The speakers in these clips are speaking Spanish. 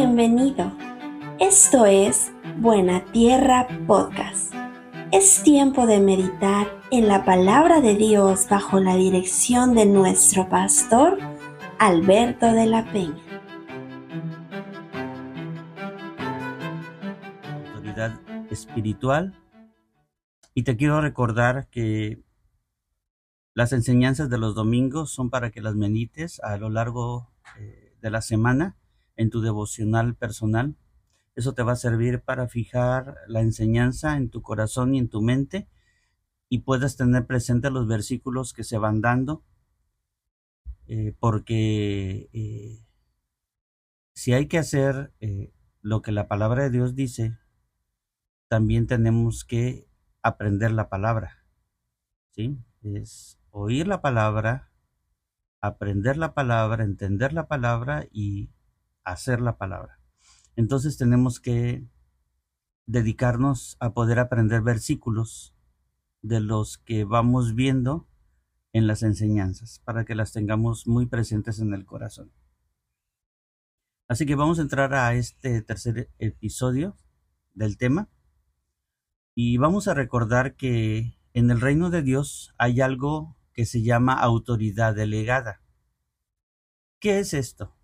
Bienvenido. Esto es Buena Tierra Podcast. Es tiempo de meditar en la palabra de Dios bajo la dirección de nuestro pastor Alberto de la Peña. Autoridad espiritual. Y te quiero recordar que las enseñanzas de los domingos son para que las medites a lo largo eh, de la semana en tu devocional personal. Eso te va a servir para fijar la enseñanza en tu corazón y en tu mente y puedas tener presente los versículos que se van dando, eh, porque eh, si hay que hacer lo que la palabra de Dios dice, también tenemos que aprender la palabra. ¿Sí? Es oír la palabra, aprender la palabra, entender la palabra y hacer la palabra. Entonces tenemos que dedicarnos a poder aprender versículos de los que vamos viendo en las enseñanzas para que las tengamos muy presentes en el corazón. Así que vamos a entrar a este tercer episodio del tema y vamos a recordar que en el reino de Dios hay algo que se llama autoridad delegada. ¿Qué es esto?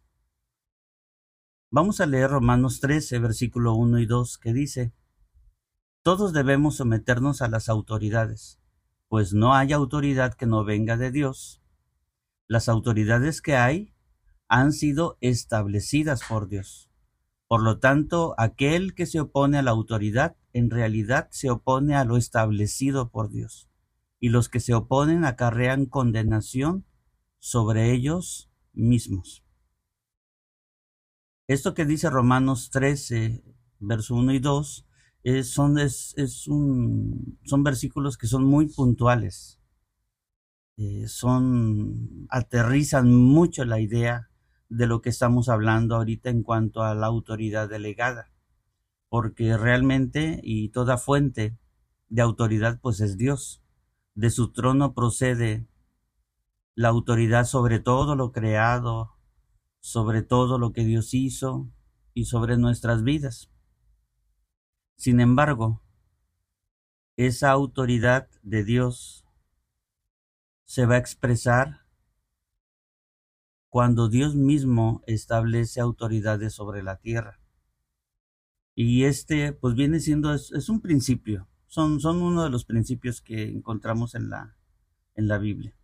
Vamos a leer Romanos 13, versículo 1 y 2, que dice, Todos debemos someternos a las autoridades, pues no hay autoridad que no venga de Dios. Las autoridades que hay han sido establecidas por Dios. Por lo tanto, aquel que se opone a la autoridad en realidad se opone a lo establecido por Dios y los que se oponen acarrean condenación sobre ellos mismos. Esto que dice Romanos 13, verso 1 y 2, son, es, un, son versículos que son muy puntuales. Eh, son, aterrizan mucho la idea de lo que estamos hablando ahorita en cuanto a la autoridad delegada, porque realmente y toda fuente de autoridad pues es Dios. De su trono procede la autoridad sobre todo lo creado, sobre todo lo que Dios hizo y sobre nuestras vidas. Sin embargo, esa autoridad de Dios se va a expresar cuando Dios mismo establece autoridades sobre la tierra. Y este, pues viene siendo, es, un principio, son, son uno de los principios que encontramos en la, en la Biblia.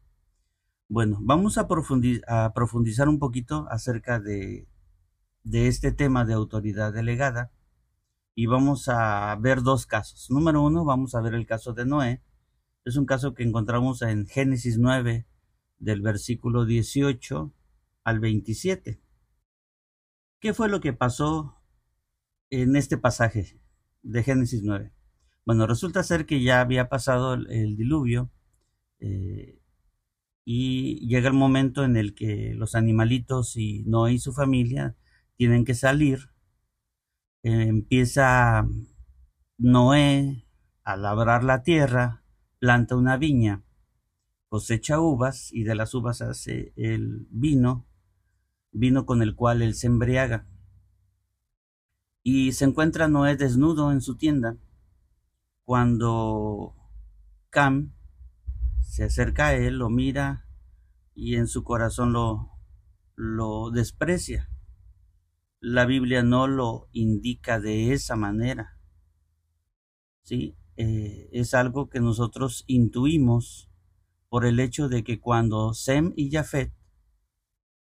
Bueno, vamos a, profundizar un poquito acerca de, este tema de autoridad delegada y vamos a ver dos casos. Número uno, vamos a ver el caso de Noé. Es un caso que encontramos en Génesis 9, del versículo 18 al 27. ¿Qué fue lo que pasó en este pasaje de Génesis 9? Bueno, resulta ser que ya había pasado el, diluvio eh, y llega el momento en el que los animalitos y Noé y su familia tienen que salir. Eh, empieza Noé a labrar la tierra, planta una viña, cosecha uvas y de las uvas hace el vino, vino con el cual él se embriaga. Y se encuentra Noé desnudo en su tienda cuando Cam se acerca a él, lo mira y en su corazón lo, lo desprecia. La Biblia no lo indica de esa manera. ¿Sí? Eh, es algo que nosotros intuimos por el hecho de que cuando Sem y Jafet,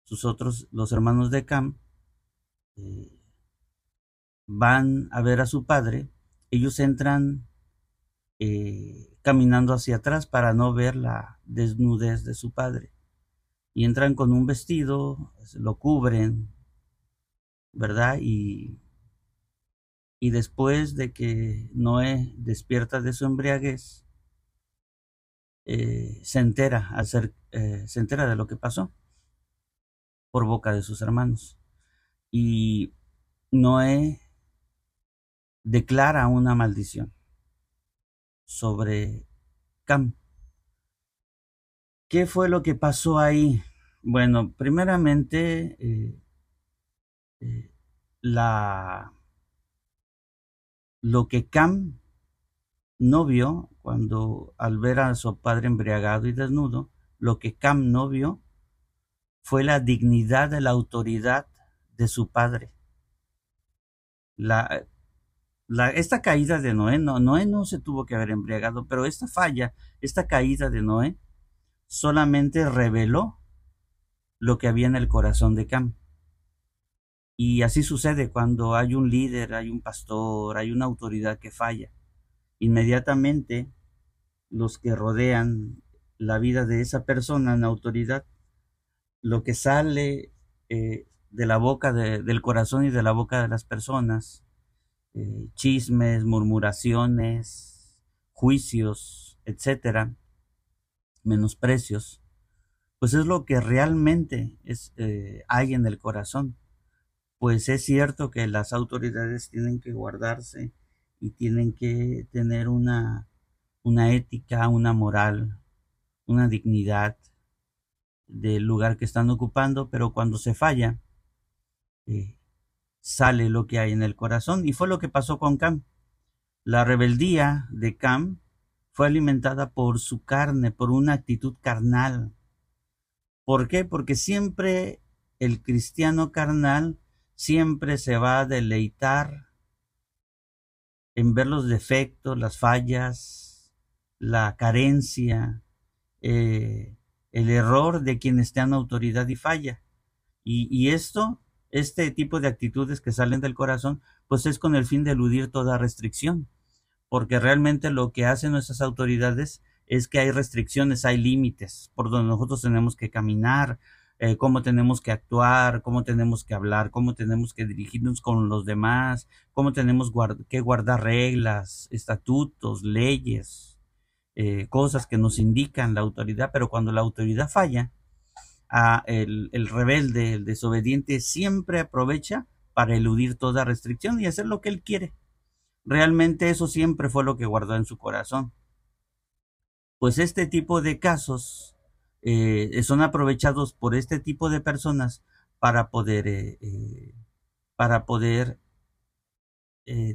sus otros, los hermanos de Cam, eh, van a ver a su padre, ellos entran eh, caminando hacia atrás para no ver la desnudez de su padre. Y entran con un vestido, lo cubren, ¿verdad? Y, y después de que Noé despierta de su embriaguez, eh, se entera eh, se entera de lo que pasó por boca de sus hermanos. Y Noé declara una maldición sobre Cam. ¿Qué fue lo que pasó ahí? Bueno, primeramente, eh, eh, la lo que Cam no vio cuando al ver a su padre embriagado y desnudo, lo que Cam no vio fue la dignidad de la autoridad de su padre. La, esta caída de Noé, no, Noé no se tuvo que haber embriagado, pero esta falla, esta caída de Noé, solamente reveló lo que había en el corazón de Cam. Y así sucede cuando hay un líder, hay un pastor, hay una autoridad que falla. Inmediatamente los que rodean la vida de esa persona en autoridad, lo que sale eh, de la boca del corazón y de la boca de las personas, eh, chismes, murmuraciones, juicios, etcétera, menosprecios, pues es lo que realmente es, eh, hay en el corazón. Pues es cierto que las autoridades tienen que guardarse y tienen que tener una, una ética, una moral, una dignidad del lugar que están ocupando, pero cuando se falla, eh, sale lo que hay en el corazón. Y fue lo que pasó con Cam. La rebeldía de Cam fue alimentada por su carne, por una actitud carnal. ¿Por qué? Porque siempre el cristiano carnal siempre se va a deleitar en ver los defectos, las fallas, la carencia, eh, el error de quien esté en autoridad y falla. Y, esto, este tipo de actitudes que salen del corazón, pues es con el fin de eludir toda restricción, porque realmente lo que hacen nuestras autoridades es que hay restricciones, hay límites por donde nosotros tenemos que caminar, eh, cómo tenemos que actuar, cómo tenemos que hablar, cómo tenemos que dirigirnos con los demás, cómo tenemos que guardar reglas, estatutos, leyes, eh, cosas que nos indican la autoridad, pero cuando la autoridad falla, el, el rebelde, el desobediente, siempre aprovecha para eludir toda restricción y hacer lo que él quiere. Realmente eso siempre fue lo que guardó en su corazón. Pues este tipo de casos eh, son aprovechados por este tipo de personas para poder, eh, eh, para poder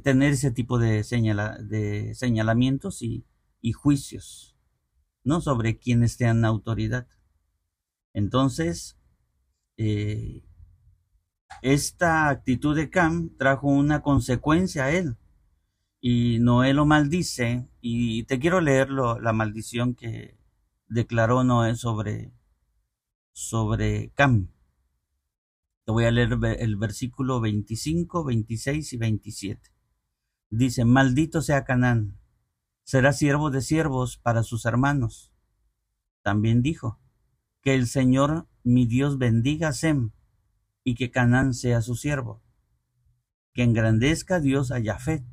tener ese tipo de, de señalamientos y, juicios, ¿no? Sobre quienes tengan autoridad. Entonces, esta actitud de Cam trajo una consecuencia a él. Y Noé lo maldice, y te quiero leer la maldición que, declaró Noé sobre, sobre Cam. Te voy a leer el versículo 25, 26 y 27. Dice, maldito sea Canaán, será siervo de siervos para sus hermanos. También dijo, que el Señor mi Dios bendiga a Sem y que Canaán sea su siervo. Que engrandezca Dios a Jafet,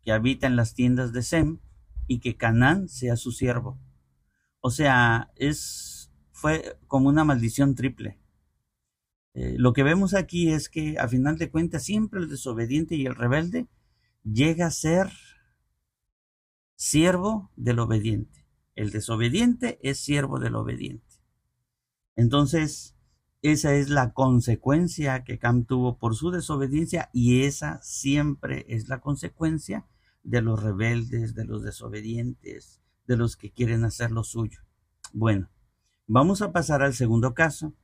que habita en las tiendas de Sem, y que Canaán sea su siervo. O sea, es, fue como una maldición triple. Eh, lo que vemos aquí es que a final de cuentas siempre el desobediente y el rebelde llega a ser siervo del obediente. El desobediente es siervo del obediente. Entonces, esa es la consecuencia que Cam tuvo por su desobediencia y esa siempre es la consecuencia de los rebeldes, de los desobedientes, de los que quieren hacer lo suyo. Bueno, vamos a pasar al segundo caso.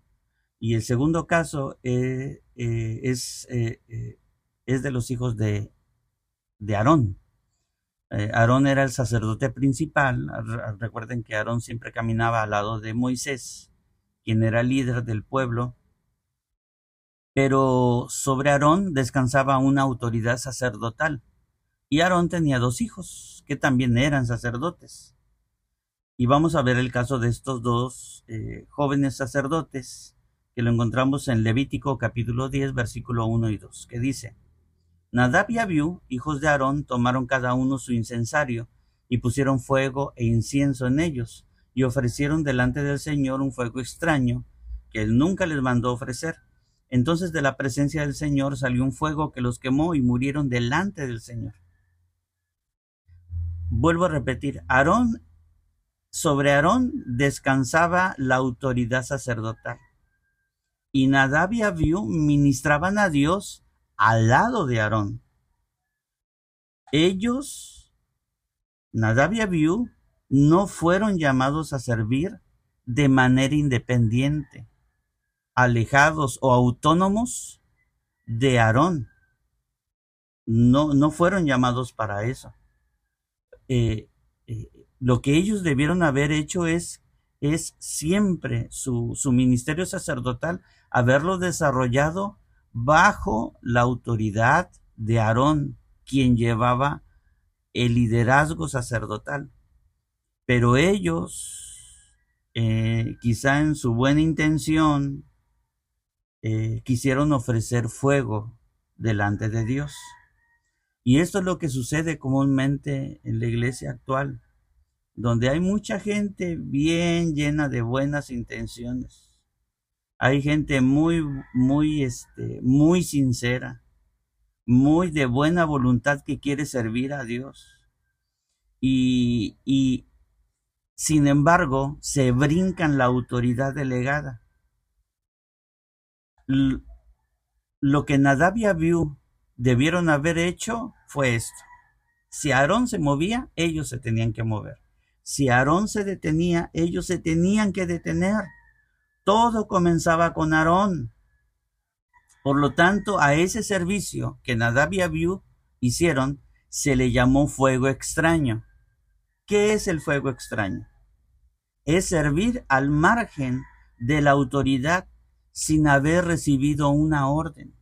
Y el segundo caso eh, eh, es, eh, es, de los hijos de, de Aarón. Aarón era el sacerdote principal. Recuerden que Aarón siempre caminaba al lado de Moisés, quien era líder del pueblo. Pero sobre Aarón descansaba una autoridad sacerdotal. Y Aarón tenía dos hijos que también eran sacerdotes. Y vamos a ver el caso de estos dos eh, jóvenes sacerdotes que lo encontramos en Levítico capítulo 10 versículo 1 y 2, que dice, Nadab y Abiú, hijos de Aarón, tomaron cada uno su incensario y pusieron fuego e incienso en ellos y ofrecieron delante del Señor un fuego extraño que él nunca les mandó ofrecer. Entonces de la presencia del Señor salió un fuego que los quemó y murieron delante del Señor. Vuelvo a repetir, Aarón sobre Aarón descansaba la autoridad sacerdotal. Y Nadab y Abiú ministraban a Dios al lado de Aarón. Ellos, Nadab y Abiú, no fueron llamados a servir de manera independiente, alejados o autónomos de Aarón. No, no fueron llamados para eso. Eh, eh, lo que ellos debieron haber hecho es, es siempre su, su ministerio sacerdotal, haberlo desarrollado bajo la autoridad de Aarón, quien llevaba el liderazgo sacerdotal. Pero ellos, eh, quizá en su buena intención, eh, quisieron ofrecer fuego delante de Dios. Y esto es lo que sucede comúnmente en la iglesia actual, donde hay mucha gente bien llena de buenas intenciones. Hay gente muy, muy, este, muy sincera, muy de buena voluntad que quiere servir a Dios. Y, y sin embargo, se brincan la autoridad delegada lo que Nadab y Abiú debieron haber hecho fue esto. Si Aarón se movía, ellos se tenían que mover. Si Aarón se detenía, ellos se tenían que detener. Todo comenzaba con Aarón. Por lo tanto, a ese servicio que Nadab y Abiú hicieron, se le llamó fuego extraño. ¿Qué es el fuego extraño? Es servir al margen de la autoridad sin haber recibido una orden.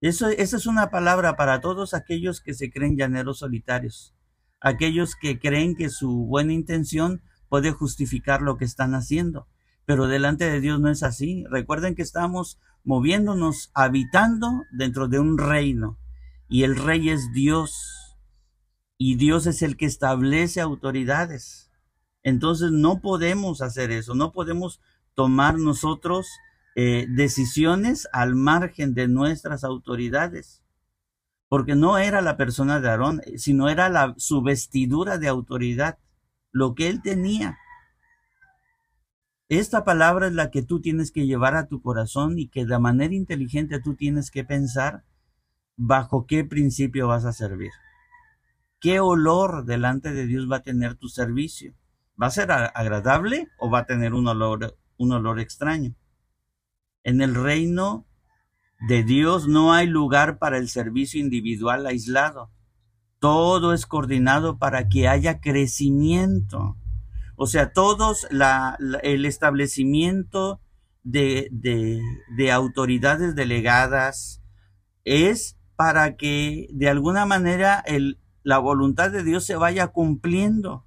Eso, esa es una palabra para todos aquellos que se creen llaneros solitarios, aquellos que creen que su buena intención puede justificar lo que están haciendo, pero delante de Dios no es así. Recuerden que estamos moviéndonos, habitando dentro de un reino, y el rey es Dios, y Dios es el que establece autoridades. Entonces no podemos hacer eso, no podemos tomar nosotros eh, decisiones al margen de nuestras autoridades. Porque no era la persona de Aarón, sino era la, su vestidura de autoridad, lo que él tenía. Esta palabra es la que tú tienes que llevar a tu corazón y que de manera inteligente tú tienes que pensar bajo qué principio vas a servir. ¿Qué olor delante de Dios va a tener tu servicio? ¿Va a ser agradable o va a tener un olor un olor extraño. En el reino de Dios no hay lugar para el servicio individual aislado. Todo es coordinado para que haya crecimiento. O sea, todos la, el establecimiento de, de, de autoridades delegadas es para que de alguna manera el, la voluntad de Dios se vaya cumpliendo,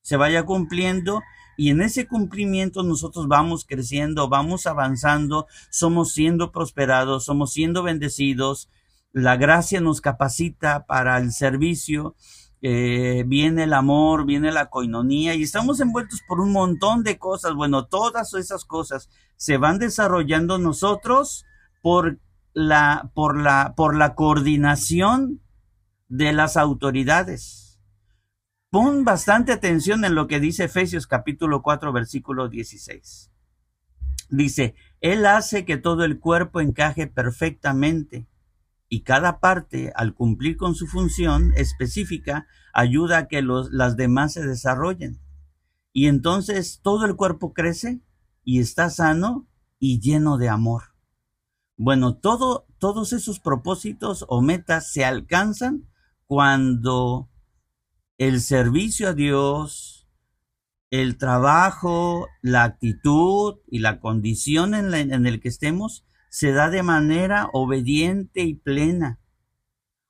se vaya cumpliendo y en ese cumplimiento nosotros vamos creciendo, vamos avanzando, somos siendo prosperados, somos siendo bendecidos. La gracia nos capacita para el servicio. Eh, viene el amor, viene la coinonía y estamos envueltos por un montón de cosas. Bueno, todas esas cosas se van desarrollando nosotros por la, por la, por la coordinación de las autoridades. Pon bastante atención en lo que dice Efesios capítulo 4 versículo 16. Dice, Él hace que todo el cuerpo encaje perfectamente y cada parte, al cumplir con su función específica, ayuda a que los, las demás se desarrollen. Y entonces todo el cuerpo crece y está sano y lleno de amor. Bueno, todo, todos esos propósitos o metas se alcanzan cuando el servicio a Dios, el trabajo, la actitud y la condición en, la, el que estemos se da de manera obediente y plena.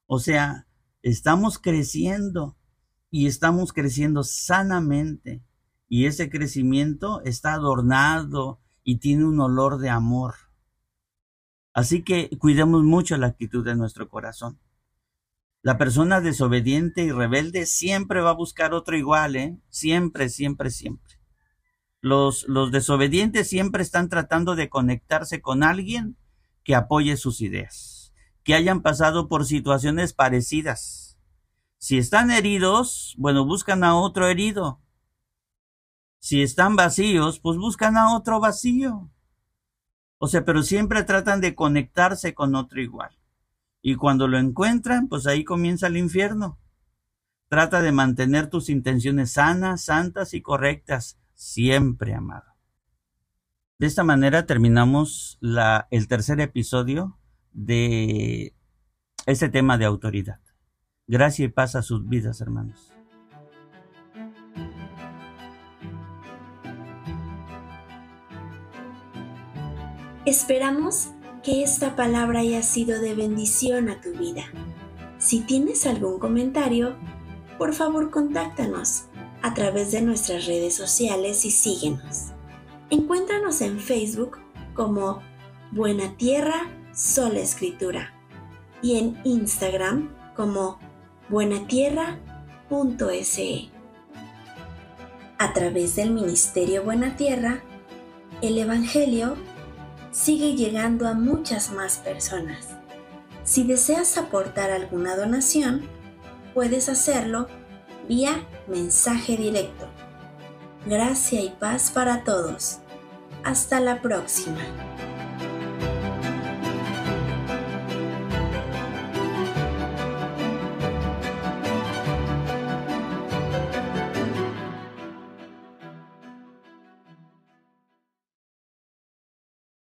O sea, estamos creciendo y estamos creciendo sanamente y ese crecimiento está adornado y tiene un olor de amor. Así que cuidemos mucho la actitud de nuestro corazón. La persona desobediente y rebelde siempre va a buscar otro igual, ¿eh? Siempre, siempre, siempre. Los, los desobedientes siempre están tratando de conectarse con alguien que apoye sus ideas, que hayan pasado por situaciones parecidas. Si están heridos, bueno, buscan a otro herido. Si están vacíos, pues buscan a otro vacío. O sea, pero siempre tratan de conectarse con otro igual. Y cuando lo encuentran, pues ahí comienza el infierno. Trata de mantener tus intenciones sanas, santas y correctas, siempre, amado. De esta manera terminamos el tercer episodio de este tema de autoridad. Gracias y paz a sus vidas, hermanos. Esperamos que esta palabra haya sido de bendición a tu vida. Si tienes algún comentario, por favor contáctanos a través de nuestras redes sociales y síguenos. Encuéntranos en Facebook como Buena Tierra Sola Escritura y en Instagram como buenatierra.se. A través del Ministerio Buena Tierra, el Evangelio sigue llegando a muchas más personas. Si deseas aportar alguna donación, puedes hacerlo vía mensaje directo. Gracia y paz para todos. Hasta la próxima.